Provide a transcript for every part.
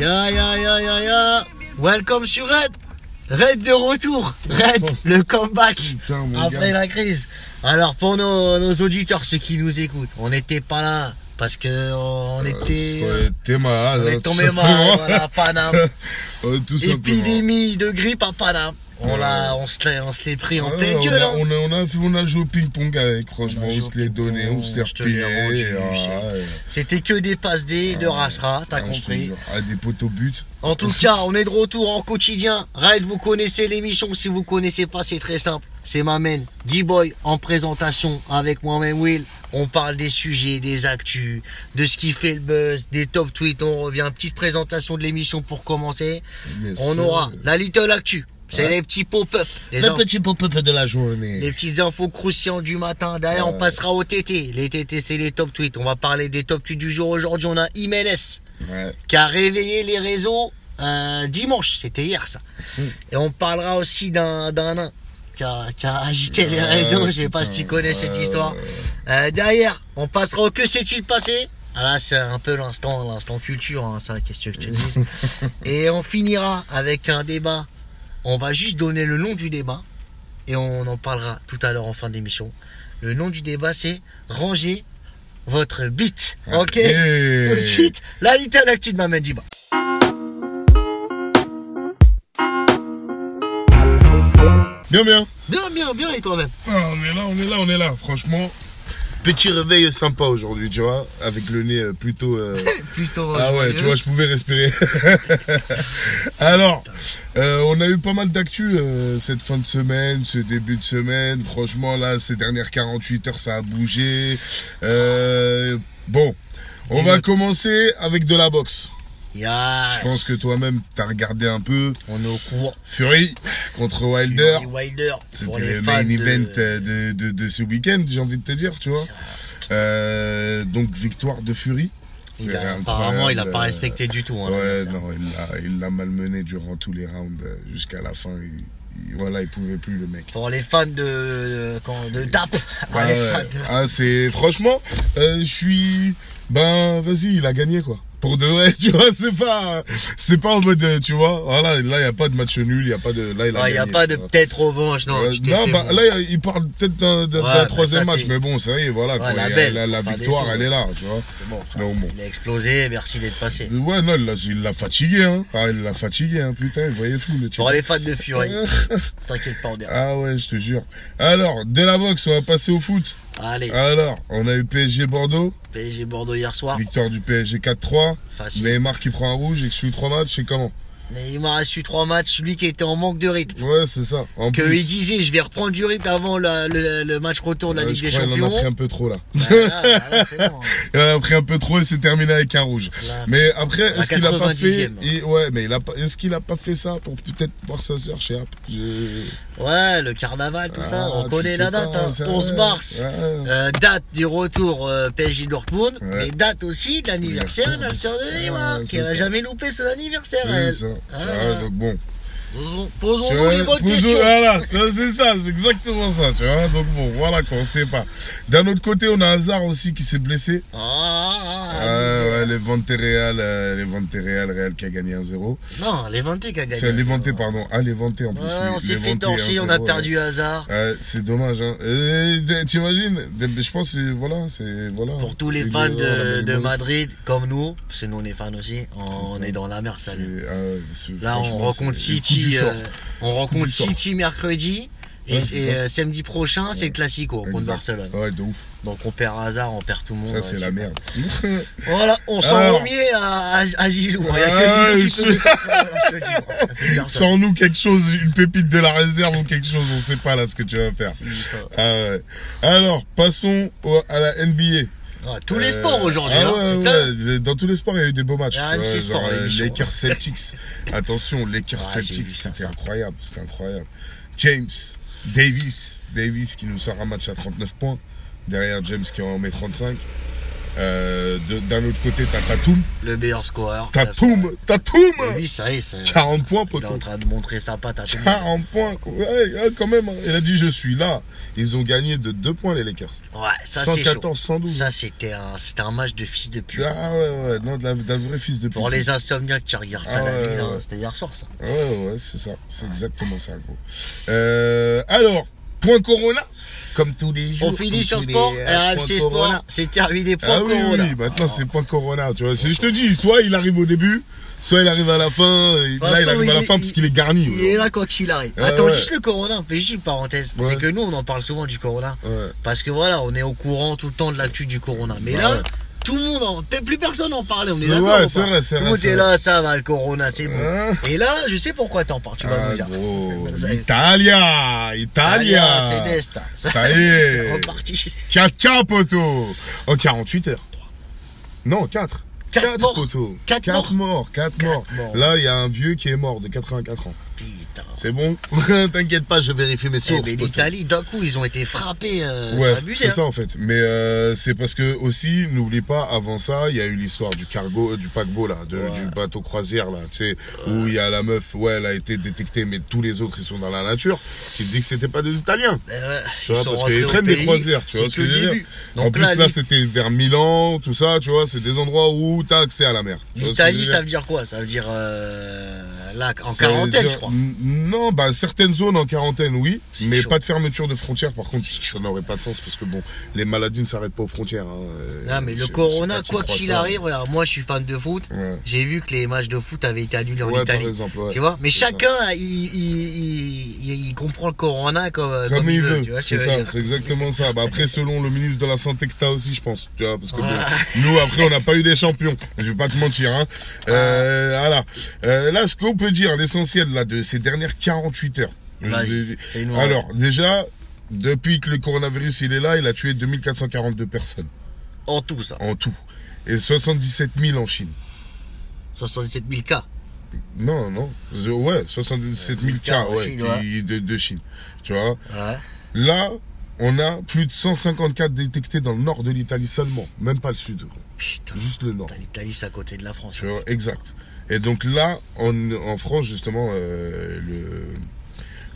Ya ya ya ya ya. Welcome sur Red. Red de retour. Red, le comeback Putain, après gars. la crise. Alors pour nos, nos auditeurs, ceux qui nous écoutent, on n'était pas là parce que on était, Euh, T'es malade. on hein, est tombé malade voilà, à Paname. Ouais, tout simplement. Épidémie de grippe à Paname. On l'a, on l'est pris en pleine gueule. a, hein. on, a, on, a, fait- on a joué au ping-pong avec, franchement, On se l'est donné, on se l'est ah. C'était que des passes D de Rasra, t'as Ah, compris. Ah, des poteaux buts. En tout cas, on est de retour en quotidien. Raid, vous connaissez l'émission. Si vous connaissez pas, c'est très simple. C'est ma main, D-Boy, en présentation avec moi-même Will. On parle des sujets, des actus, de ce qui fait le buzz, des top tweets. On revient. Petite présentation de l'émission pour commencer. Yes, On aura la Little Actu. C'est les petits pop-up. Les, Le in- petit pop-up de la journée. les petites infos croustillantes du matin. Derrière, on passera au TT. Les TT, c'est les top tweets. On va parler des top tweets du jour. Aujourd'hui, on a Jiménez qui a réveillé les réseaux euh, dimanche, c'était hier ça. Hmm. Et on parlera aussi d'un nain qui a, qui a agité les réseaux, je sais pas si tu connais cette histoire. Euh, derrière, on passera au que s'est-il passé? Ah là, c'est un peu l'instant, l'instant culture, hein, ça, qu'est-ce que te dis? et on finira avec un débat. On va juste donner le nom du débat et on en parlera tout à l'heure en fin d'émission. Le nom du débat, c'est Ranger votre bite. Ok Hey. Tout de suite, la little actu de Maman Diba. Bien, bien. Bien, bien, bien, et toi-même? Ah, on est là, on est là, on est là. Franchement, petit réveil sympa aujourd'hui, tu vois, avec le nez euh, plutôt. euh, Plutôt. Ah ouais, tu vois, je pouvais respirer. Alors, euh, on a eu pas mal d'actu euh, cette fin de semaine, ce début de semaine. Franchement, là, ces dernières 48 heures, ça a bougé. Bon, on Et va commencer avec de la boxe. Yes. Je pense que toi-même, t'as regardé un peu On est au courant. Fury contre Wilder. Fury Wilder. C'était le main de- event euh, de, de, de ce week-end, j'ai envie de te dire, tu vois. Euh, donc, victoire de Fury. Il C'est a- apparemment, il a pas respecté du tout. hein, Ouais, non, il l'a, malmené durant tous les rounds euh, jusqu'à la fin. Il, il- voilà, il pouvait plus le mec. Pour les fans de, de, quand- de DAP. Ah, ouais. de- Ah, c'est franchement, euh, je suis, ben, vas-y, il a gagné quoi. Pour de vrai, tu vois, c'est pas, c'est pas en mode, euh, tu vois, voilà, là, il y a pas de match nul, il y a pas de, là, il a Ah, Il n'y a pas de peut-être revanche, non. Euh, non, bah, là, il parle peut-être d'un, Ouais, bah, troisième match, mais bon, ça y est, voilà, quoi. la y belle, victoire, elle est là, tu vois. C'est bon. frère. Non, bon. Il a explosé, merci d'être passé. Ouais, non, il l'a, fatigué, hein. Ah, il l'a fatigué, hein, putain, il voyait fou, le. Pour les fans de Fury, t'inquiète pas, on est- Ah ouais, je te jure. Alors, dès la boxe, on va passer au foot. Allez, Alors, on a eu PSG Bordeaux, PSG Bordeaux hier soir. victoire du PSG 4-3. Facile. Neymar qui prend un rouge, exclut trois matchs, c'est comment? Neymar a su trois matchs, lui qui était en manque de rythme. Ouais, c'est ça. En Que plus, il disait, je vais reprendre du rythme avant la- le, le match retour de la euh, Ligue je des crois qu'il en a Champions. pris un peu trop là. Bon. hein. Il en a pris un peu trop et c'est terminé avec un rouge. Là. Mais après, est-ce qu'il a pas fait 90e. il- Ouais, mais il a pas... est-ce qu'il a pas fait ça pour peut-être voir sa sœur chez App? Je- Ouais, le carnaval, tout ça, Ah, on connaît la date, pas, hein. ça, 11 ouais. mars. Ouais. Euh, date du retour euh, PSG Dortmund, Ouais. mais date aussi de l'anniversaire de la sœur de Neymar, qui n'a jamais loupé son anniversaire. Elle. Ça. Ah. Donc bon. Posons-nous les bonnes posons- questions. Voilà, c'est ça, c'est exactement ça, tu vois. Donc bon, voilà quoi, on sait pas. D'un autre côté, on a Hazard aussi qui s'est blessé. Ah, ah, ah, ouais, les Vente Real, euh, les Vente Real, Real qui a gagné 1-0. Non, Levante qui a gagné. C'est Levante, pardon. Ah, Levante en plus. Ouais, oui. on s'est fait torcher, on a 1-0, perdu ouais. Ouais, c'est dommage, hein. T'imagines Je pense que voilà, c'est, voilà. Pour tous les fans de, Madrid, comme nous, parce que nous on est fans aussi, on est dans la merde, ça. ah Là, on rencontre City, euh, on rencontre. City mercredi. Et, Ouais, euh, samedi prochain, c'est le Classico contre. Barcelone. Ouais, de ouf. Donc on perd hasard, on perd tout le monde. Ça, ouais, c'est la merde. Voilà, on s'en Alors. remet à, à, à Zizou. Il y a Ah, que Zizou qui peut nous personne. Sors-nous quelque chose, une pépite de la réserve ou quelque chose, on sait pas là ce que tu vas faire. Ah. Alors, passons au- à la NBA. Tous les Euh, sports aujourd'hui. Ah hein, ouais, dans tous les sports, il y a eu des beaux matchs. Ah, genre. Lakers Celtics. Attention, Lakers Celtics, c'était incroyable, c'était incroyable. James Davis, Davis qui nous sort un match à 39 points. Derrière James qui en met 35. Euh, D'un autre côté, t'as Tatum. Le meilleur scoreur. Tatum, Tatum Et Lui, ça y est, c'est- 40 points, il est en poteau. train de montrer sa patte à tout le monde. 40 points, quoi. Ouais, quand même. hein. Il a dit, je suis là. Ils ont gagné de 2 points, les Lakers. Ouais, ça c'est chaud. 114, 112. Ça c'était un, c'était un match de fils de pute. Ah ouais, ouais, non, d'un vrai fils de pute. Pour les insomniaques qui regardent ça Ah la ouais, ouais. c'était hier soir ça. Ouais, ouais, c'est ça. C'est exactement ça, gros. Euh, alors, point Corona, comme tous les jours. On finit sur sport, euh, RMC Sport, c'est terminé point Ah oui, Corona. oui, maintenant c'est point Corona, tu vois. Je te dis, soit il arrive au début, soit il arrive à la fin. Là, il arrive à la il- fin parce qu'il est garni. Il est là quand il arrive. Attends, ouais. juste le Corona, on fait juste une parenthèse. Ouais. C'est que nous, on en parle souvent du Corona. Ouais. Parce que voilà, on est au courant tout le temps de l'actu du Corona. Mais Bah là. Tout le monde, en... plus personne en parlait. On est C'est d'accord. vrai, ou c'est vrai, c'est Tout vrai, c'est vrai. là, ça va, le Corona, c'est bon. Hein Et là, je sais pourquoi t'en parles. Tu vas Ah, nous dire. gros, Ça y est. Italia, Italia. C'est Desta. Ça y C'est est. reparti. 4K, poteau. En 48 heures. Non, 4. Quatre 4 morts. poteaux. Quatre 4 morts. 4 morts. morts. Là, il y a un vieux qui est mort de 84 ans. C'est bon T'inquiète pas, je vérifie mes Eh, sources. mais poteau. l'Italie, d'un coup, ils ont été frappés. euh, Ouais, c'est hein. ça en fait. Mais euh, c'est parce que aussi, n'oublie pas, avant ça, il y a eu l'histoire du cargo, euh, du paquebot là, de- Ouais. du bateau croisière là, tu sais, où il y a la meuf, ouais, elle a été détectée, mais tous les autres ils sont dans la nature. Tu te dis que c'était pas des Italiens. Eh ouais, Tu vois, parce qu'ils prennent des croisières, tu vois ce que que je veux dire. En plus là, là, c'était vers Milan, tout ça, tu vois, c'est des endroits où t'as accès à la mer. L'Italie, ça veut dire quoi? Ça veut dire là, en quarantaine, je crois. Non, bah certaines zones en quarantaine, oui, mais chaud. pas de fermeture de frontières. Par contre, ça n'aurait pas de sens parce que bon, les maladies ne s'arrêtent pas aux frontières. hein. Euh, Non, mais le Corona, quoi qu'il arrive, regarde, moi je suis fan de foot. Ouais. J'ai vu que les matchs de foot avaient été annulés en Ouais, Italie. par exemple, ouais. Tu vois Mais chacun, il, il, il, il- il comprend le Corona comme, euh, Comme, il veut, ce c'est ça, c'est exactement ça. Bah après, selon le ministre de la Santé que t'as aussi, je pense, tu vois, parce que bon, Ouais. nous après, on n'a pas eu des champions. Je vais pas te mentir, hein. Euh, voilà. Euh, là, ce qu'on peut dire, l'essentiel là de ces dernières 48 heures. Vas-y, Euh, Alors, déjà, depuis que le coronavirus il est là, il a tué 2442 personnes En tout, ça. en tout, et 77 000 en Chine. 77 000 cas. Non, non, Je- ouais, 77 000 cas cas, en ouais, Chine, qui- De, de Chine. Tu vois? Ouais. Là, on a plus de 154 détectés dans le nord de l'Italie seulement, même pas le sud. Putain. juste le nord. L'Italie, c'est à côté de la France. Tu vois, exact. Et donc là, en, en France, justement, euh, le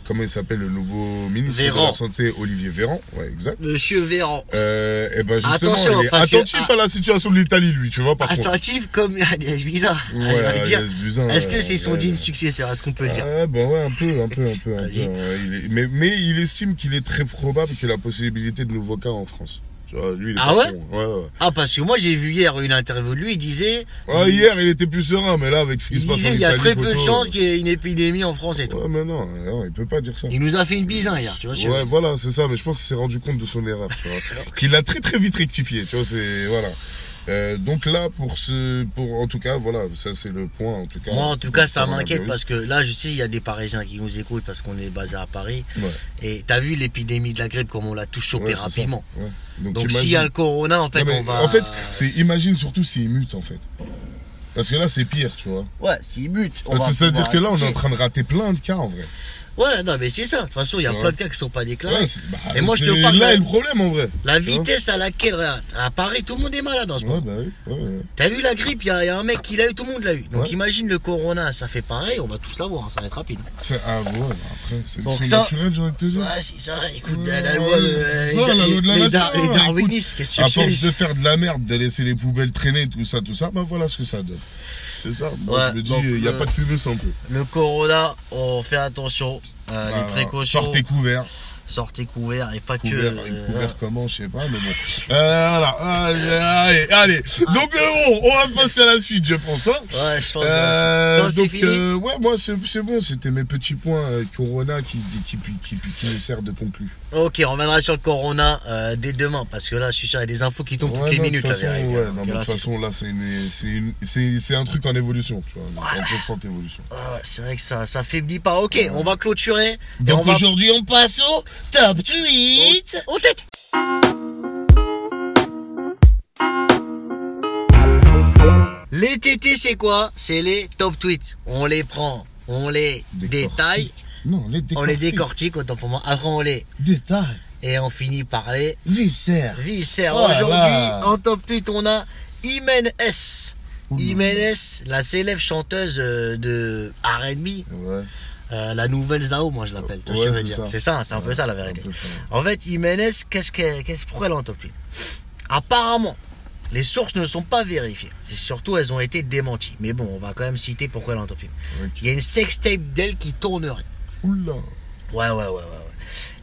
comment il s'appelle le nouveau ministre Véran. de la santé, Olivier Véran, ouais, exact. Monsieur Véran. Euh, et ben justement, Attention, il est que- attentif à la situation de l'Italie, lui, tu vois, par contre. Attentif comme Agnès Buzyn. Ouais, Agnès Buzyn, Est-ce que c'est son digne successeur Est-ce qu'on peut le dire Ah, bah ouais, un peu, un peu, un peu, un peu. Vas-y. ouais, il est- mais, mais il estime qu'il est très probable qu'il y ait la possibilité de nouveaux cas en France. Tu vois, lui, il est Ah ouais con. ouais, ouais. Ah, parce que moi j'ai vu hier une interview de lui, il disait. Ah, hier, il était plus serein, mais là, avec ce qui Il se passe en Italie, il y a très peu de chances qu'il y ait une épidémie en France et tout. Ouais, mais non, non, il peut pas dire ça. Il nous a fait une bizin hier, tu vois. Ouais, voilà, c'est ça, mais je pense qu'il s'est rendu compte de son erreur, tu vois. Qu'il a très très vite rectifié, tu vois, c'est, voilà. Euh, donc là, pour ce, pour, en tout cas, voilà, ça c'est le point, en tout cas. Moi, en tout cas, ça m'inquiète parce que là, je sais, il y a des Parisiens qui nous écoutent parce qu'on est basé à Paris. Ouais. Et t'as vu l'épidémie de la grippe, comme on l'a tous chopé Ouais, rapidement. Ouais. Donc, Donc, s'il y a le corona, en fait, Non, on va. En fait, c'est, imagine surtout s'il mute, en fait. Parce que là, c'est pire, tu vois. Ouais, s'il Parce va que ça veut dire pouvoir que là, on est en train de rater plein de cas, en vrai. Ouais, non, mais c'est ça. De toute façon, il y a plein de cas qui sont pas déclarés. Ouais, bah, Et moi, je te parle là est le problème, en vrai. La vitesse à laquelle, à Paris, tout le monde est malade en ce moment. Ouais, bah oui, ouais, ouais. T'as vu la grippe, il y, a- il y a un mec qui l'a eu, tout le monde l'a eu. Donc Ouais. imagine le corona, ça fait pareil, on va tous l'avoir, hein, ça va être rapide. C'est, ah, ouais, bah, après, c'est le ça- naturel, de te dire. Ça, c'est ça, écoute, Ouais, la loi de, la loi de la les, nature, les darwinistes, qu'est-ce que À tu force fais de faire de la merde, de laisser les poubelles traîner, tout ça, tout ça, bah voilà ce que ça donne. C'est ça. Moi, Ouais, je me dis, il n'y a pas de fumée sans feu. Le corona, on fait attention, euh, Voilà. les précautions, Sortez couverts. Sortez couverts et pas Couverts, que... euh, couverts comment, je sais pas, mais bon. Euh, voilà. Allez, allez, allez. Donc, euh, bon, on va passer à la suite, je pense. Hein. Ouais, je pense Euh, c'est donc, fini. euh, ouais, moi, c'est bon. C'était mes petits points euh, Corona qui, qui, qui, qui, me servent de conclu. Ok, on reviendra sur le corona euh, dès demain, parce que là, je suis sûr, il y a des infos qui tombent toutes les minutes. De toute façon, là, ouais, Donc non, mais là, façon, là, c'est un truc en évolution, tu vois, en constante évolution. Ah c'est vrai que ça, ça faiblit pas. Ok, on va clôturer. Donc va... aujourd'hui, on passe au top tweet. Tête Les TT, c'est quoi? C'est les top tweets. On les prend, on les détaille, Non, les on les décortique. décortique, autant pour moi. Après, on les Détail. Et on finit par les Viscère. viscères. Oh là Aujourd'hui, là. en top tweet, on a Imen S. Ouh. Imen S, la célèbre chanteuse euh, de R&B, Ouais. Euh, la nouvelle Zao, moi je l'appelle. Ouais, c'est ça. C'est ça, c'est un peu ça la vérité. ça. En fait, Jiménez, qu'est-ce qu'elle, qu'est-ce, pourquoi elle est en top Apparemment, les sources ne sont pas vérifiées. Surtout, elles ont été démenties. Mais bon, on va quand même citer pourquoi elle est en top. Il y a une sextape d'elle qui tournerait. Oula. Ouais, ouais, ouais, ouais. ouais.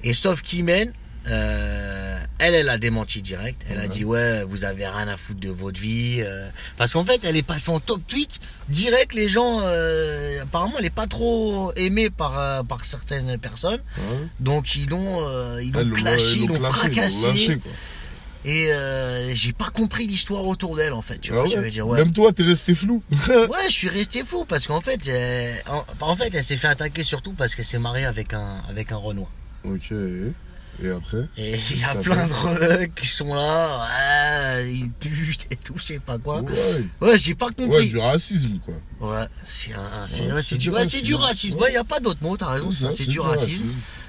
Et sauf qu'Imen, euh, elle, elle a démenti direct. Elle a dit, ouais, vous avez rien à foutre de votre vie. euh, parce qu'en fait, elle est passée en top tweet. Direct, les gens, euh, apparemment, elle est pas trop aimée par, euh, par certaines personnes. Ouais. Donc, ils l'ont, ils l'ont clashé, ils l'ont fracassé. lâché. Et j'ai pas compris l'histoire autour d'elle en fait. Tu Ah je veux dire. Même toi, t'es resté flou. Ouais, je suis resté fou parce qu'en fait, en, en fait, elle s'est fait attaquer surtout parce qu'elle s'est mariée avec un avec un Renoir. ok. Et après Et il y a plein fait- de qui sont là, ouais, ils putent et tout, je sais pas quoi. Ouais. Ouais, j'ai pas Ouais, compris. du racisme, quoi. Ouais, c'est un, c'est Ouais, ouais, du ouais, c'est du racisme. racisme. Ouais, y a pas d'autre mot, t'as raison, C'est du racisme.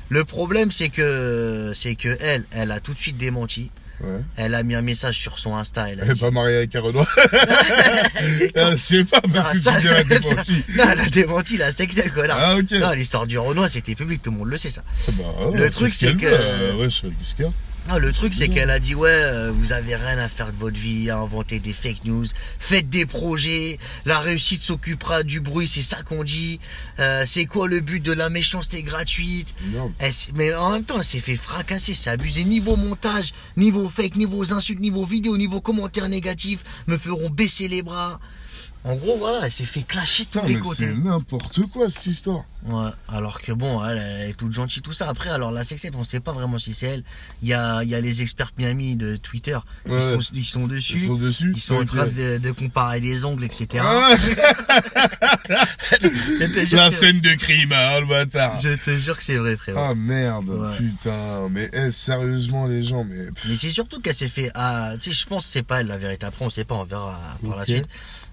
Le problème, c'est que c'est que elle, elle a tout de suite démenti. Ouais. Elle a mis un message sur son Insta. Elle a Elle est dit- pas mariée avec un Renoir. Je sais pas, parce que Ah, ça- tu dis la démenti. Non, elle a démenti la sextape, connard. Ah, ok. Non, l'histoire du Renoir, c'était public, tout le monde le sait, ça. Bah, ouais, Le truc, ce c'est que- euh, Ouais, je qu'est-ce qu'il y a. Ah, le truc, c'est qu'elle a dit, ouais, euh, vous avez rien à faire de votre vie, à inventer des fake news, faites des projets, la réussite s'occupera du bruit, c'est ça qu'on dit, Euh, c'est quoi le but de la méchanceté gratuite Non. Elle mais en même temps, elle s'est fait fracasser, c'est abusé. Niveau montage, niveau fake, niveau insultes, niveau vidéo, niveau commentaires négatifs, me feront baisser les bras. En gros, voilà, elle s'est fait clasher de tous les côtés. c'est n'importe quoi, cette histoire. Ouais, alors que bon, elle, elle est toute gentille, tout ça. Après, alors la sextape, on sait pas vraiment si c'est elle. Il y a, il y a les experts Miami de Twitter, Ouais. ils, sont, ils sont dessus. Ils sont dessus. Ils sont en train de, de comparer des ongles, etc. Ah, la scène de crime, hein, le bâtard. je te jure que c'est vrai, frérot. Ah merde, Ouais. putain. Mais eh, sérieusement, les gens, mais. Mais c'est surtout qu'elle s'est fait. Ah, tu sais, je pense que c'est pas elle la vérité. Après, on sait pas, on verra par la Ok. suite.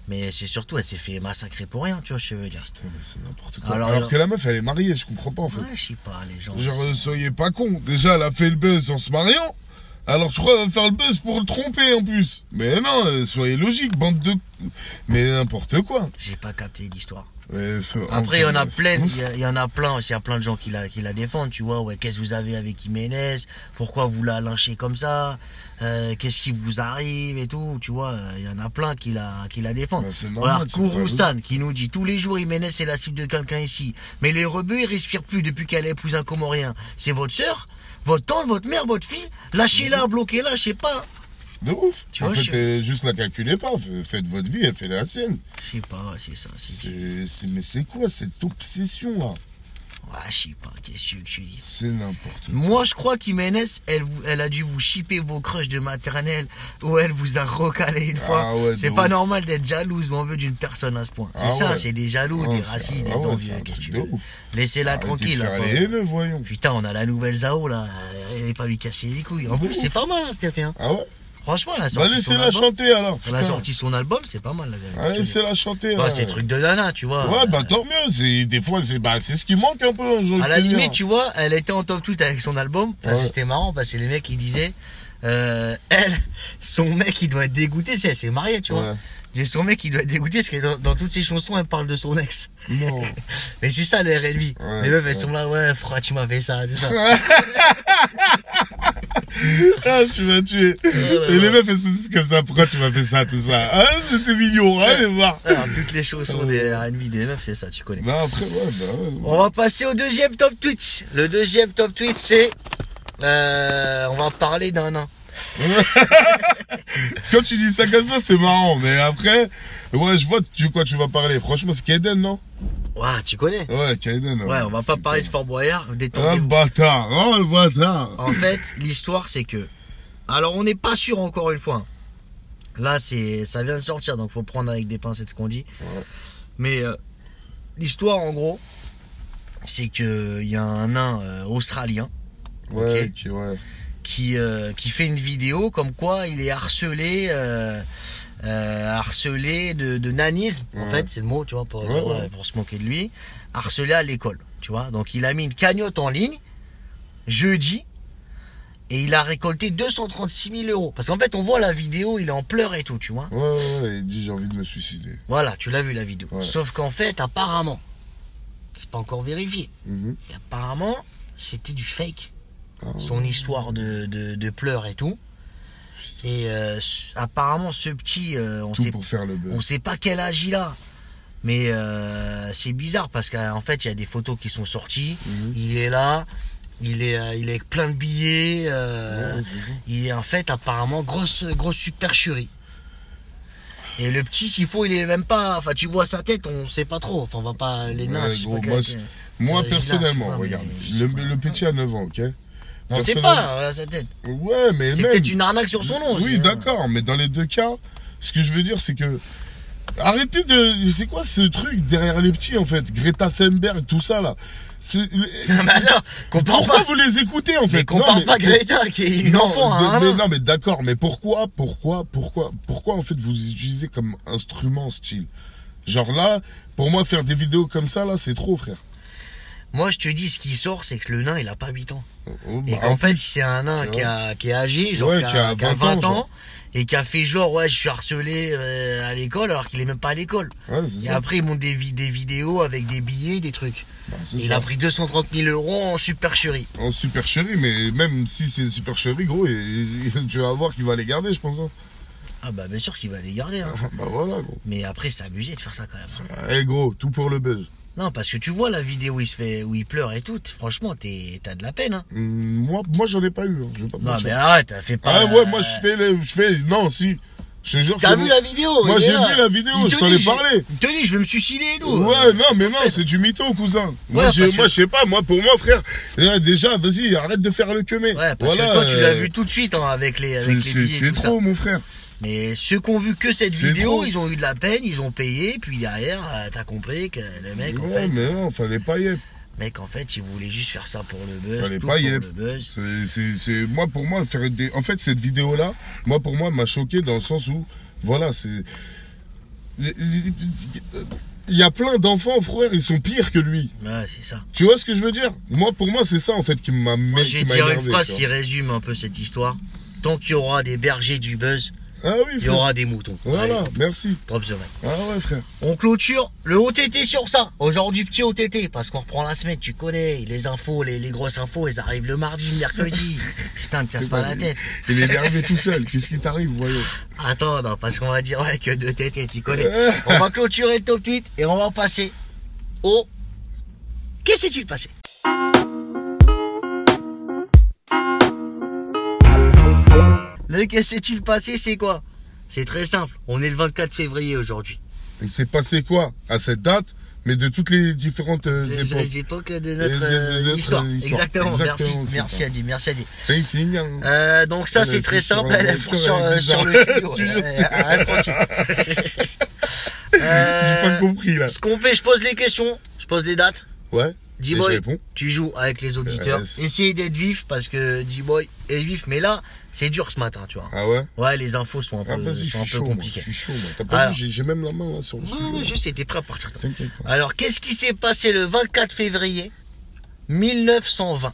Mais c'est surtout, elle s'est fait massacrer pour rien, tu vois, je veux dire. Putain, mais c'est n'importe quoi. Alors, que la meuf, elle est mariée, je comprends pas en fait. Ouais, je sais pas, les gens. Genre, euh, soyez pas cons. Déjà, elle a fait le buzz en se mariant. Alors, je crois qu'elle va faire le buzz pour le tromper en plus. Mais non, euh, soyez logique, bande de. Mais n'importe quoi. J'ai pas capté l'histoire. Après, il y en a plein, il y, en a plein, il y a plein de gens qui la, qui la défendent, tu vois. Ouais, qu'est-ce que vous avez avec Jiménez? Pourquoi vous la lynchez comme ça? Euh, Qu'est-ce qui vous arrive et tout, tu vois. euh, Il y en a plein qui la, qui la défendent. Bah, Kouroussan qui nous dit tous les jours Jiménez c'est la cible de quelqu'un ici. Mais les rebeux, ils respirent plus depuis qu'elle épouse un Comorien. C'est votre sœur votre tante, votre mère, votre fille, lâchez-la, bloquez-la, je sais pas. De ouf. Tu en vois, fait, je- juste la calculez pas. Faites votre vie, elle fait la sienne. Je sais pas, c'est ça, c'est mais c'est quoi cette obsession là? Ouais, je sais pas, qu'est-ce que tu dis C'est n'importe quoi. Moi, je crois qu'Iménez, elle, vous- elle a dû vous chipper vos crushs de maternelle ou elle vous a recalé une Ah fois. ouais, c'est pas ouf. normal d'être jalouse ou envie d'une personne à ce point. C'est Ah ça, ouais. c'est des jaloux, des racistes, des ah envieux. Laissez-la tranquille. là, quoi. haineux, voyons. Putain, on a la nouvelle Zao là. Elle est pas lui casser les couilles. En De plus, c'est pas mal hein, ce qu'elle fait. Hein. Ah ouais Franchement, elle a sorti laissez-la album. chanter alors. Elle a sorti son album, c'est pas mal la vérité. Ah, laissez-la chanter. Bah, c'est truc de nana, tu vois. Ouais, bah tant mieux. C'est, des fois, c'est, bah, c'est ce qui manque un peu. hein, À la limite, tu vois, elle était en top tweet avec son album. Enfin, Ouais. C'était marrant parce que les mecs ils disaient, euh, elle, son mec il doit être dégoûté, c'est elle s'est mariée, tu vois. Ouais. Son mec il doit être dégoûté parce que dans, dans toutes ses chansons elle parle de son ex. Non. Mais c'est ça le RB. Ouais, les meufs elles sont là, ouais, pourquoi tu m'as fait ça, c'est ça. ah, tu m'as tué. Et les meufs, elles se disent comme ça. Pourquoi tu m'as fait ça, tout ça Ah, c'était mignon. Allez voir. Alors, toutes les chansons des RB des meufs, c'est ça, tu connais. Non, après, ouais, bah, ouais. On va passer au deuxième top tweet. Le deuxième top tweet c'est, euh, on va parler d'un nain. Quand tu dis ça comme ça, c'est marrant. Mais après, ouais, je vois de quoi tu vas parler. Franchement, c'est Kaiden, non? Ouais, tu connais. Ouais, Kaiden. Ouais, on va pas parler de Fort Boyard, le détendez-vous. bâtard. Oh, le bâtard. En fait, l'histoire c'est que. Alors on n'est pas sûr encore une fois. Là, c'est ça vient de sortir, donc faut prendre avec des pincettes ce qu'on dit. Ouais. Mais euh, l'histoire en gros, c'est que il y a un nain euh, australien Ouais, Ok. qui, ouais. Qui euh, qui fait une vidéo comme quoi il est harcelé. euh, euh, harcelé de, de nanisme en fait c'est le mot tu vois pour, Ouais, pour, ouais. pour se moquer de lui harcelé à l'école tu vois donc il a mis une cagnotte en ligne jeudi Et il a récolté 236 000 euros. Parce qu'en fait, on voit la vidéo, il est en pleurs et tout, tu vois. Ouais, ouais, ouais, il dit j'ai envie de me suicider. Voilà, tu l'as vu la vidéo. Sauf qu'en fait, apparemment, c'est pas encore vérifié. Et apparemment, c'était du fake. Son histoire de, de, de pleurs et tout. Et euh, apparemment, ce petit, euh, on sait, pour faire le on sait pas quel âge il a. Mais euh, c'est bizarre parce qu'en fait, il y a des photos qui sont sorties. Mhm. Il est là, il est, il est avec plein de billets. Ouais, il est en fait apparemment grosse, grosse supercherie. Et le petit, s'il faut, il est même pas. Enfin, tu vois sa tête, on sait pas trop. Enfin, on va pas les nains. Ouais, gros, pas moi, personnellement, regarde, le, le petit a 9 ans, ok? On sait pas euh, sa tête. Ouais, mais C'est peut-être une arnaque sur son nom. Oui, hein. d'accord, mais dans les deux cas, ce que je veux dire, c'est que. Arrêtez de. C'est quoi ce truc derrière les petits, en fait? Greta Thunberg, tout ça, là. Non, compare Pourquoi pas. vous les écoutez, en fait? Mais compare Non, mais- pas Greta qui est une non, enfant à mais- non, mais d'accord, mais pourquoi, pourquoi, pourquoi, pourquoi en fait vous utilisez comme instrument style? Genre là, pour moi, faire des vidéos comme ça, là, c'est trop, frère. Moi, je te dis, ce qui sort, c'est que le nain, il a pas 8 ans. Oh, Et bah, qu'en en fait, c'est un nain qui, a, qui est âgé, genre Ouais, qui, a, qui a 20 ans, 20 ans, genre. et qui a fait genre, ouais, je suis harcelé euh, à l'école, alors qu'il est même pas à l'école. ouais, Et ça. après, il monte des, vi- des vidéos avec des billets, des trucs. Bah, Il ça. a pris 230 000 euros en supercherie. En supercherie, mais même si c'est une supercherie, gros, et, et tu vas voir qu'il va les garder, je pense. hein. Ah bah bien sûr qu'il va les garder. hein. Bah voilà, gros. Mais après, c'est abusé de faire ça quand même. Eh gros, tout pour le buzz. Non, parce que tu vois la vidéo où il se fait, où il pleure et tout. Franchement, t'es- t'as de la peine. Hein. Hum, moi, moi j'en ai pas eu. hein, pas Non, mais arrête, fais pas. Ah ouais, moi je fais le, je fais, non si. T'as vu la vidéo Moi j'ai vu la vidéo, je te t'en ai parlé. Il te dit, je vais me suicider et tout. Ouais, non, mais non, c'est du mytho, cousin. Moi, je, sais pas, moi, pour moi, frère, eh, déjà, vas-y, arrête de faire le queumé. Ouais, parce que toi, tu l'as euh, vu tout de suite hein, avec les, c'est- les trop, mon frère. Mais ceux qui ont vu que cette vidéo, trop. ils ont eu de la peine, ils ont payé, puis derrière, euh, t'as compris que le mec, en Ouais, fait, mais non, fallait pas y être. mec, en fait, il voulait juste faire ça pour le buzz, Fallait tout pas pour y le être. buzz. C'est- C'est, c'est, moi, pour moi, faire des, en fait, cette vidéo-là, moi, pour moi, m'a choqué dans le sens où, voilà, c'est, il y a plein d'enfants, frère, ils sont pires que lui. Ouais, c'est ça. Tu vois ce que je veux dire? Moi, pour moi, c'est ça, en fait, qui m'a, Moi, je vais dire une phrase qui résume un peu cette histoire. Tant qu'il y aura des bergers du buzz, Ah oui, il y aura des moutons. Voilà, Allez, merci. drop the mic. Ah ouais, frère. On clôture le OTT sur ça. Aujourd'hui, petit OTT, parce qu'on reprend la semaine, tu connais, les infos, les, les grosses infos, elles arrivent le mardi, le mercredi. Putain, me casse pas la tête. Il est énervé tout seul. Qu'est-ce qui t'arrive, voyons Attends, non, parce qu'on va dire ouais, que deux TT, tu connais. On va clôturer le top 8 et on va passer au... Qu'est-ce qui s'est-il passé? Le qu'est-ce qui s'est-il passé, c'est quoi? C'est très simple. On est le 24 février aujourd'hui. Il s'est passé quoi à cette date, mais de toutes les différentes euh, époques les époques de notre, de- de euh, notre histoire. histoire. Exactement, Exactement, merci. Merci. Adi, merci Adi. Euh, donc ça Elle c'est est très simple, elle est sur, euh, le armes. studio. Tu Euh, Reste tranquille. J'ai Euh, pas compris là. Ce qu'on fait, je pose les questions, je pose les dates. Ouais. D-Boy, tu joues avec les auditeurs. Yes. Essayez d'être vif parce que D-Boy est vif, mais là, c'est dur ce matin, tu vois. Ah ouais Ouais, les infos sont un peu, Ah sont un peu compliquées. Je suis chaud. moi. T'as pas vu, j'ai- même la main là sur le Ouais, studio. ouais, je sais, t'es prêt à partir. Alors, qu'est-ce qui s'est passé le 24 février 1920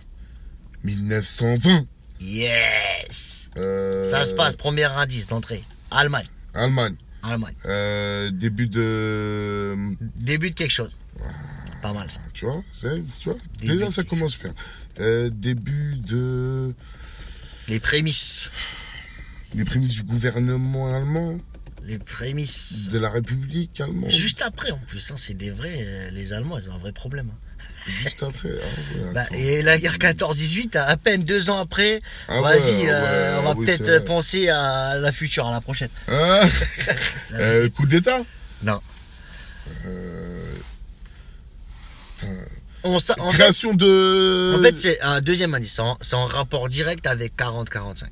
1920. Yes Euh, Ça se passe, premier indice d'entrée. Allemagne. Allemagne. Allemagne. Euh, début de. Début de quelque chose. Pas mal ça. Tu vois, tu vois Déjà, ça commence bien. Euh, début de. Les prémices. Les prémices du gouvernement allemand, Les prémices. de la République allemande. Juste après en plus, hein, c'est des vrais. euh, les Allemands, ils ont un vrai problème. hein. Juste après. Ah ouais, Bah, et la guerre 14-18, à peine deux ans après, Ah vas-y, ouais, euh, ouais, on va oui, peut-être penser à la future, à la prochaine. Ah, Ça- euh, coup d'État non. Euh, On en fait, Création de. en fait, c'est un deuxième indice. C'est en, rapport direct avec 40-45.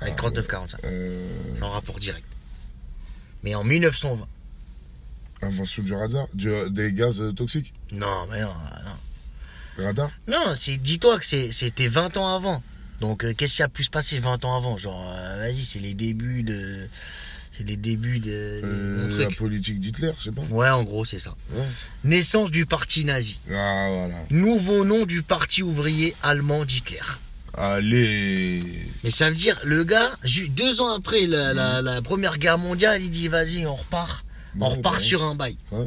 Avec Ah, 39-45. Euh, C'est en rapport direct. Mais en 1920. invention du radar, du- des gaz euh, toxiques. Non, mais non, non. Radar? Non, c'est, dis-toi que c'est, c'était 20 ans avant. Donc, euh, qu'est-ce qui a pu se passer 20 ans avant? Genre, euh, vas-y, c'est les débuts de. C'est les débuts de. Euh, La politique d'Hitler, je sais pas. Ouais, en gros, c'est ça. Ouais. Naissance du parti nazi. Ah, voilà. Nouveau nom du parti ouvrier allemand d'Hitler. Allez. Mais ça veut dire, le gars, deux ans après la, la, la première guerre mondiale, il dit vas-y, on repart. On repart sur un bail. Ouais.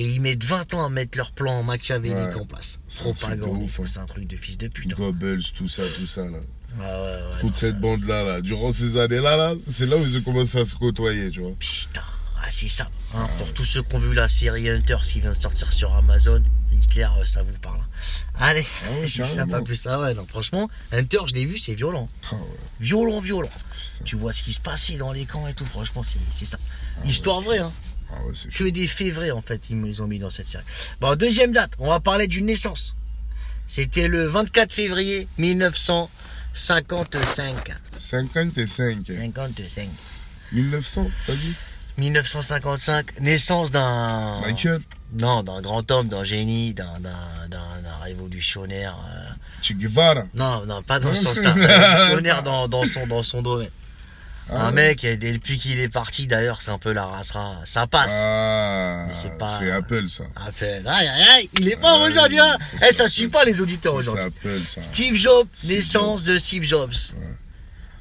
Et ils mettent 20 ans à mettre leur plan machiavélique Ouais. en place. Propagande, hein. c'est un truc de fils de pute. hein. Goebbels, tout ça, tout ça, là. Ouais, ouais, ouais. Toute cette bande-là, là. Durant ces années-là, là, c'est là où ils ont commencé à se côtoyer, tu vois. Putain, ah, c'est ça. hein. Pour tous ceux qui ont vu la série Hunters qui vient de sortir sur Amazon, Hitler, euh, ça vous parle. Allez, Ah je ça carrément. pas plus. Ah ouais, non, franchement, Hunter, je l'ai vu, c'est violent. Ah ouais. Violent, violent. Tu vois ce qui se passait dans les camps et tout, franchement, c'est c'est ça. Histoire vraie, hein. Ah ouais, Que chaud. des vrais, en fait, ils ont mis dans cette série. Bon, deuxième date, on va parler d'une naissance. C'était le 24 février 1955. 55. 55. 1900, t'as dit? 1955, naissance d'un... Michael? Non, d'un grand homme, d'un génie, d'un, d'un, d'un, d'un révolutionnaire. euh, Che Guevara Non, non, pas dans ce sens-là. révolutionnaire dans, dans, son, dans son domaine. Ah un mec, et depuis qu'il est parti, d'ailleurs, c'est un peu la racera. Ça passe. Ah, Mais c'est pas- c'est Apple, ça. Appel. Aïe, aïe, aïe, il est pas Ouais, aujourd'hui, hein. ça, Eh, c'est ça suit Apple, pas les auditeurs C'est aujourd'hui. Apple, ça. Steve Jobs, Steve naissance Jobs. de Steve Jobs.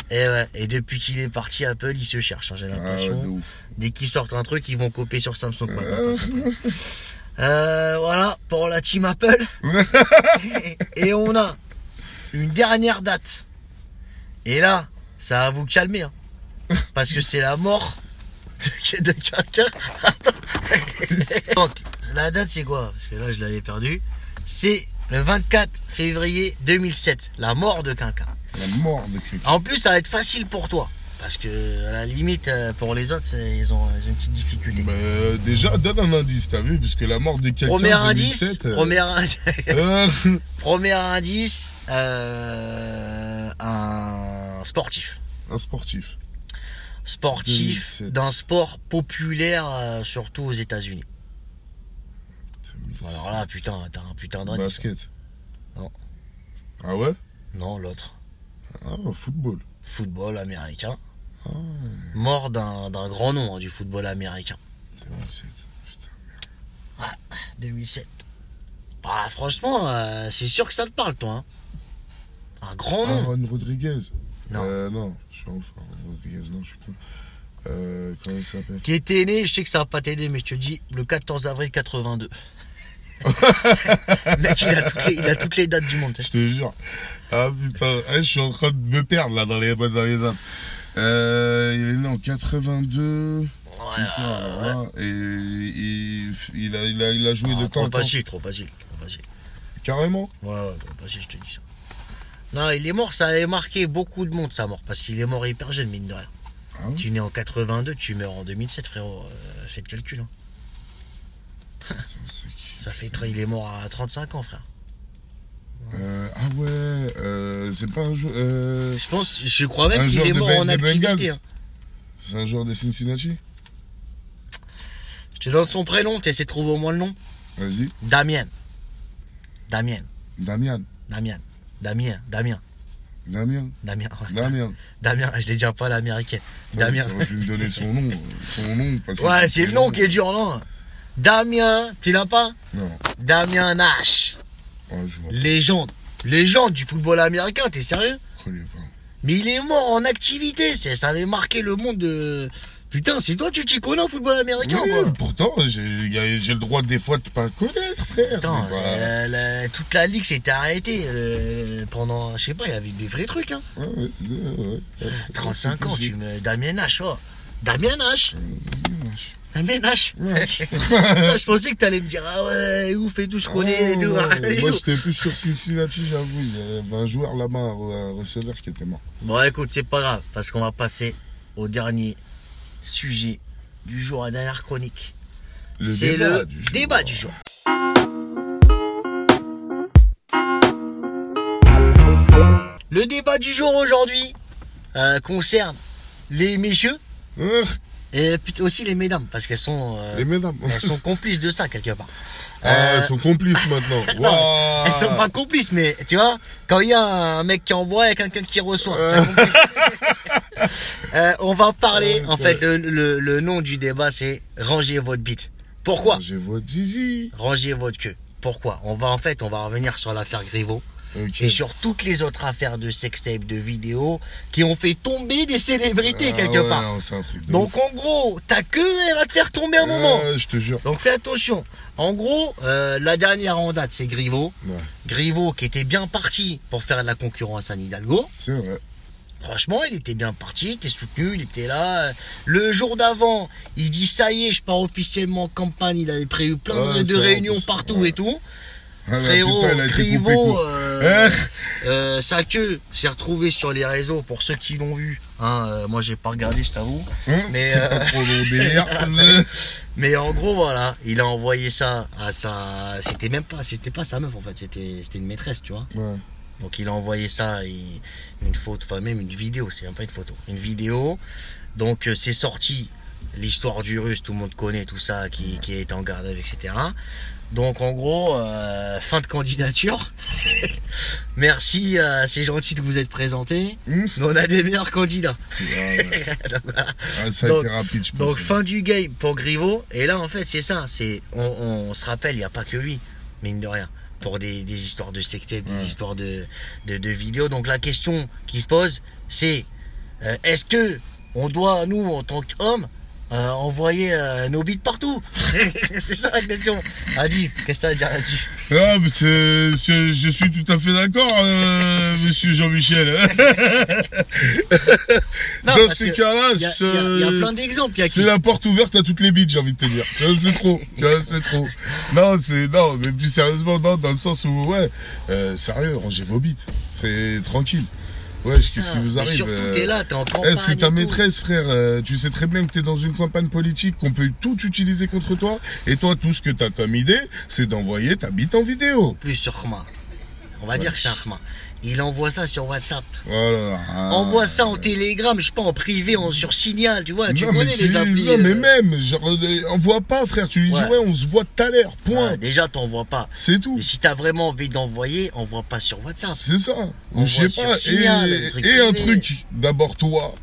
Et ouais, et depuis qu'il est parti, Apple, il se cherche, hein, j'ai Ah ouais, l'impression. Dès qu'ils sortent un truc, ils vont copier sur Samsung. Euh, voilà, pour la team Apple. et, et on a une dernière date. Et là, ça va vous calmer. hein. Parce que c'est la mort de, de quelqu'un. Attends. Donc, la date, c'est quoi? Parce que là, je l'avais perdu. C'est le 24 février 2007. La mort de quelqu'un. La mort de quelqu'un. En plus, ça va être facile pour toi. Parce que, à la limite, euh, pour les autres, ils ont, ils ont une petite difficulté. Mais euh, déjà, donne un indice, t'as vu? Puisque la mort de quelqu'un. Premier indice, 2007, euh, premier, indi- euh, premier indice, euh, un sportif. un sportif. Sportif 2007. d'un sport populaire, euh, surtout aux États-Unis. Alors là, putain, t'as un putain d'indice. Basket. Non. Ah ouais? Non, l'autre. Ah, football. Football américain. Ah Mort d'un grand nom hein, du football américain. 2007. Putain. 2007. Bah, franchement, euh, c'est sûr que ça te parle, toi. hein. Un grand nom. Aaron Rodriguez. Non. Euh, non, je suis. Aaron Rodriguez, non, je suis con. Euh, comment il s'appelle? Qui était né, je sais que ça va pas t'aider, mais je te dis, le 14 avril 82. Mec, il a, toutes les, il a toutes les dates du monde. Je te jure. Ah putain, eh, je suis en train de me perdre là dans les, dans les dates. Euh, il est né en 82. Putain, alors là, et il, il, a, il, a, il a joué Ah, de trop quand quand facile, trop facile, trop facile. Carrément? Ouais, ouais, trop facile, je te dis ça. Non, il est mort, ça avait marqué beaucoup de monde, sa mort, parce qu'il est mort hyper jeune, mine de rien. Ah Tu nais en 82, tu meurs en 2007, frérot. Euh, fais le calcul. hein. Ça fait très, il est mort à 35 ans, frère. Euh, ah ouais, euh, c'est pas un joueur. Je pense, je crois même qu'il est mort Ben- en activité. Hein. C'est un joueur des Cincinnati Je te donne son prénom, tu essaies de trouver au moins le nom. Vas-y. Damien. Damien. Damian. Damien. Damien. Damien. Damien. Damien. ouais. Damien. Damien, je l'ai déjà pas à l'américaine. Damien. Pu me donner son nom. Son nom. parce Ouais, c'est le nom qui est dur, non Damien, tu l'as pas? Non. Damien Nash. Ouais, je vois. Légende. Légende du football américain, t'es sérieux? Je connais pas. Mais il est mort en activité. Ça avait marqué le monde de. Putain, c'est toi, tu t'y connais en football américain, Oui, quoi pourtant, j'ai le droit des fois de pas connaître, frère. Putain, C'est pas- c'est- la- toute la ligue s'était arrêtée euh, pendant, je sais pas, il y avait des vrais trucs, hein. Ouais, ouais, ouais, ouais. 35 ans, tu me. Damien Nash, oh. Damien Nash Damien Nash Wesh. Je pensais que t'allais me dire, ah ouais, ouf et tout, je connais et Oh, tout. Moi, j'étais plus sur Cincinnati, j'avoue. Il y avait un joueur là-bas, un receveur qui était mort. Bon, écoute, c'est pas grave, parce qu'on va passer au dernier sujet du jour, la dernière chronique. Le C'est débat le jour. débat du jour. Le débat du jour aujourd'hui euh, concerne les messieurs Euh, et aussi les mesdames, parce qu'elles sont, euh, Les mesdames. elles sont complices de ça quelque part. Ah, Euh, elles sont complices maintenant. non, Waouh. elles sont pas complices, mais tu vois, quand il y a un mec qui envoie et quelqu'un qui reçoit, compris Euh, on va parler, Ouais, en fait, le, le- le nom du débat c'est Rangez votre bite. Pourquoi J'ai votre zizi. Rangez votre queue. Pourquoi On va en fait, on va revenir sur l'affaire Griveaux. Et sur toutes les autres affaires de sextape, de vidéos, qui ont fait tomber des célébrités Ah quelque ouais, part. non, c'est un truc de Donc ouf. en gros, ta queue, elle va te faire tomber un moment. Je te jure. Donc fais attention. En gros, euh, la dernière en date, c'est Griveaux. Ouais, Griveaux qui était bien parti pour faire de la concurrence à Hidalgo. c'est vrai. Franchement, il était bien parti, il était soutenu, il était là. Le jour d'avant, il dit ça y est, je pars officiellement en campagne. Il avait prévu plein de- Ouais, réunions partout ouais. et tout. Ah, Frérot, euh, euh, sa queue s'est retrouvée sur les réseaux pour ceux qui l'ont vu. Hein, euh, moi, j'ai pas regardé, je t'avoue. mais, c'est euh, pas trop. Mais en gros, voilà, il a envoyé ça à sa. C'était même pas, c'était pas sa meuf en fait, c'était, c'était une maîtresse, tu vois. ouais. Donc il a envoyé ça, et une photo, enfin même une vidéo, c'est même pas une photo, une vidéo. Donc euh, c'est sorti l'histoire du russe, tout le monde connaît tout ça, qui, qui est en garde etc. Donc en gros, euh, fin de candidature. Merci, euh, c'est gentil de vous être présenté. Mais on a des meilleurs candidats. ouais, ouais. Donc, voilà. Ah, ça a Donc- été rapide, je pense. Donc fin du game pour Griveaux. Et là en fait c'est ça, c'est on, on se rappelle, il n'y a pas que lui, mine de rien, pour des, des histoires de sextape, des histoires de, de, de vidéos. Donc la question qui se pose, c'est euh, est-ce que on doit nous en tant qu'hommes euh, envoyer euh, nos bites partout? C'est ça la question. Adi, qu'est-ce que t'as à dire là-dessus? Ah, mais c'est, c'est- je suis tout à fait d'accord, euh, monsieur Jean-Michel. Dans ces cas-là, Il y, y a- je- plein d'exemples. C'est qui la porte ouverte à toutes les bites, j'ai envie de te dire. C'est trop. C'est trop. Non, c'est, non, mais plus sérieusement, non, dans le sens où, ouais, euh, sérieux, rangez vos bites. C'est tranquille. Ouais, qu'est-ce qui vous arrive surtout, euh, t'es là, t'es en eh, campagne. c'est ta tout. maîtresse, frère. Euh, tu sais très bien que t'es dans une campagne politique, qu'on peut tout utiliser contre toi. Et toi, tout ce que t'as comme idée, c'est d'envoyer ta bite en vidéo. Plus sur Khma. On va dire que c'est un Khma. Il envoie ça sur WhatsApp. Voilà. Ah. Envoie ça en télégramme, je sais pas, en privé, en, sur signal, tu vois. Tu non, connais mais les tu- applis. non, mais euh, même, genre, euh, envoie pas, frère. Tu lui dis, Ouais. on se voit tout à l'heure, point. ouais, déjà, t'envoies pas. C'est tout. Mais si t'as vraiment envie d'envoyer, envoie pas sur WhatsApp. C'est ça. On je sais pas. Signal, et un truc et un privé. truc, d'abord toi.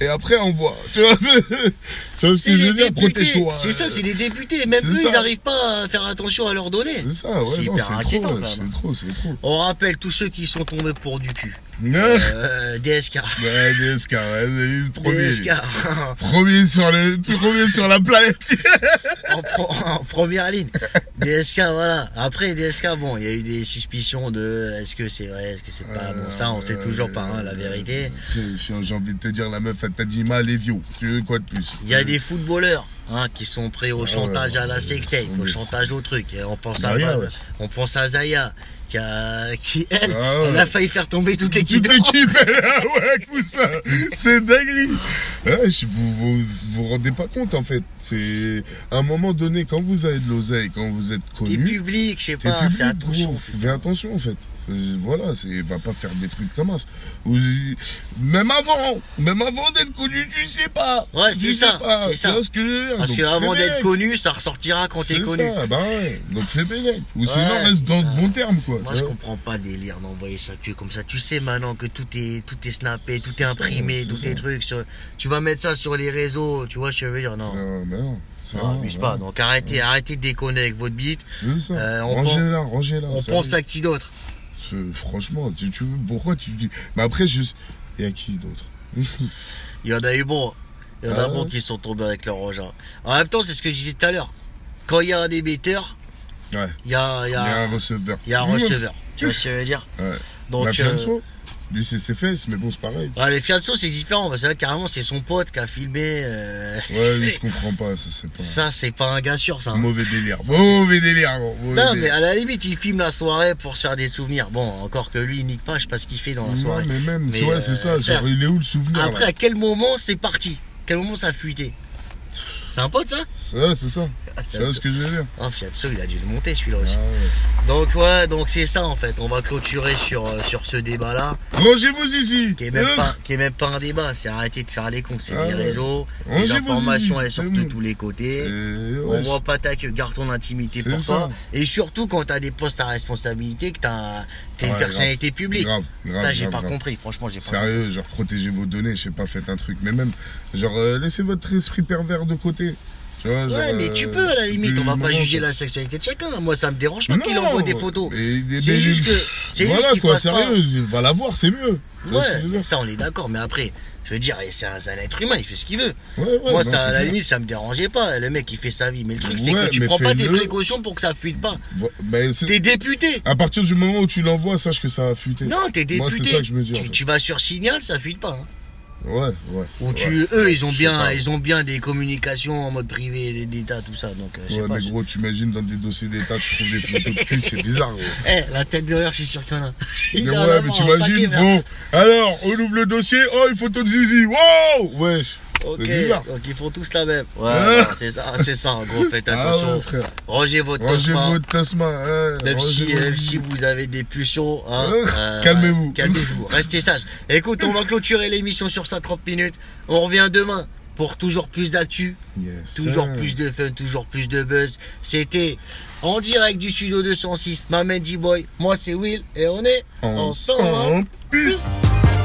Et après, envoie. Tu vois, tu vois ce C'est que je les veux dire? députés. Protège-toi. C'est ça, c'est les députés. Même eux, ils n'arrivent pas à faire attention à leurs données. C'est ça, ouais, C'est non, c'est inquiétant, trop, c'est trop, c'est trop. On rappelle tous ceux qui sont tombés pour du cul. Ouais, Euh, DSK. DSK, ouais, premier. DSK. Premier sur le, premier sur la planète. en, pro- en première ligne. DSK, voilà. Après, DSK, bon, il y a eu des suspicions de est-ce que c'est vrai, est-ce que c'est pas? Bon. Ça, on sait toujours pas, hein, la vérité. J'ai j'ai envie de te dire, la meuf, elle t'a dit mal et vieux. Tu veux quoi de plus? Il y a des footballeurs hein, qui sont prêts au chantage à la sextape, au chantage au truc. Et on pense à Zaya, pas- ouais. on pense à Zaya qui a, qui elle, Ah ouais. elle a failli faire tomber toute l'équipe. Toute l'équipe, elle là, ouais, cousin. C'est dinguerie. Ouais, vous, vous vous rendez pas compte, en fait. C'est, à un moment donné, quand vous avez de l'oseille, quand vous êtes T'es connu, public, je sais t'es pas, public, fais attention. gros. Fais attention, en fait. Voilà, c'est, va pas faire des trucs comme ça. Même avant, même avant d'être connu, tu sais pas. Ouais, c'est ça, c'est ça. que Parce que avant d'être connu, ça ressortira quand t'es C'est connu. ça, bah ouais. Donc fais bénec. Ou sinon, reste c'est dans ça. de bons termes, quoi. Moi, je comprends pas délire d'envoyer sa queue comme ça. Tu sais maintenant que tout est, tout est snappé, tout est ça, imprimé, ça. tes trucs. Sur... Tu vas mettre ça sur les réseaux, tu vois, je veux dire, non. Euh, mais non. Ça Non, abuse pas. Donc arrêtez, arrêtez de déconner avec votre bite. Ça. Euh, on rangez-la, rangez-la. On ça pense va. à qui d'autre? Franchement, tu, tu, pourquoi tu dis. Mais après, juste. Et à qui d'autre? Il y en a eu bon. Il y en a Ah bon qui sont tombés avec leur rogin. En même temps, c'est ce que je disais tout à l'heure. Quand il y a un émetteur, Ouais. il y a, y a a, un receveur. il y a un receveur. Tu vois ce que je veux dire Ouais. Donc, La euh, Fianso, lui, c'est ses fesses, mais bon, c'est pareil. Ouais, les Fianso, c'est différent, parce que là, carrément, c'est son pote qui a filmé. euh, Ouais, lui, je comprends pas, ça, c'est pas. Ça, c'est pas un gars sûr, ça. hein. Mauvais délire. Mauvais délire, gros. mauvais Non, mais à la limite, il filme la soirée pour se faire des souvenirs. Bon, encore que lui, il nique pas, je sais pas ce qu'il fait dans la Non, soirée. mais même, Mais, tu vois, c'est euh, ça. Genre, il est où le souvenir Après, là à quel moment c'est parti? Quel moment ça a fuité? C'est un pote, ça Ouais, c'est ça. Tu vois ce que je veux dire Ah, Fiatso, il a dû le monter, celui-là aussi. Ah ouais. Donc, ouais, donc c'est ça, en fait. On va clôturer sur, euh, sur ce débat-là, Rangez-vous ici qui est même pas, qui est même pas un débat. C'est arrêter de faire les cons. C'est Ah les ouais. réseaux, les informations, elles sortent de tous les côtés. Et, On ouais, voit pas ta queue, garde ton intimité pour ça. toi. Et surtout quand t'as des postes à responsabilité, que t'as t'es une personnalité publique. Grave, grave. Là, j'ai pas grave. compris, franchement, j'ai pas Sérieux, genre protégez vos données, je sais pas, faites un truc. Mais même, genre, euh, laissez votre esprit pervers de côté. Tu vois, genre, Ouais, mais tu euh, peux à la c'est limite, on va pas juger quoi. la sexualité de chacun. Moi, ça me dérange pas qu'il envoie des photos. C'est juste que. Juste Voilà qu'il quoi, pas- sérieux, va la voir, c'est mieux. Vois Ouais, ça on est d'accord, mais après, je veux dire, c'est un, être humain, il fait ce qu'il veut. Ouais, ouais, Moi, ça, à la limite, ça me dérangeait pas. Le mec, il fait sa vie. Mais le truc, c'est que tu prends pas tes précautions pour que ça fuite pas. Ben, c'est- T'es député. À partir du moment où tu l'envoies, sache que ça va fuiter. Non, t'es député. Moi, c'est ça que je me dis. en Tu, fait. tu vas sur Signal, ça fuite pas. hein. Ouais, ouais. Ou ouais. tu, eux, ils ont bien, pas. ils ont bien des communications en mode privé, des- d'État, tout ça. Donc, euh, Ouais, pas. mais gros, tu imagines dans des dossiers d'État, tu trouves des photos de cul, c'est bizarre, gros. Eh, la tête de l'heure, je suis sûr qu'il y en a. Il Mais ouais, mais t'imagines, bon, alors, on ouvre le dossier, oh, une photo de Zizi, wow Wesh, Ok, c'est bizarre. donc ils font tous la même. Ouais, Hein c'est ça, c'est ça, gros, faites Ah attention. ouais, frère. Rangez votre Rangez votre tasma, hein, Même si, même si vous avez des pulsions, hein, Hein Calmez-vous. Calmez-vous, restez sages. Écoute, on va clôturer l'émission sur ça 30 minutes. On revient demain pour toujours plus d'actu, Yes, toujours sir. plus de fun, toujours plus de buzz. C'était en direct du studio 206, Maman D-Boy. Moi, c'est Will et on est ensemble. Ensemble, peace.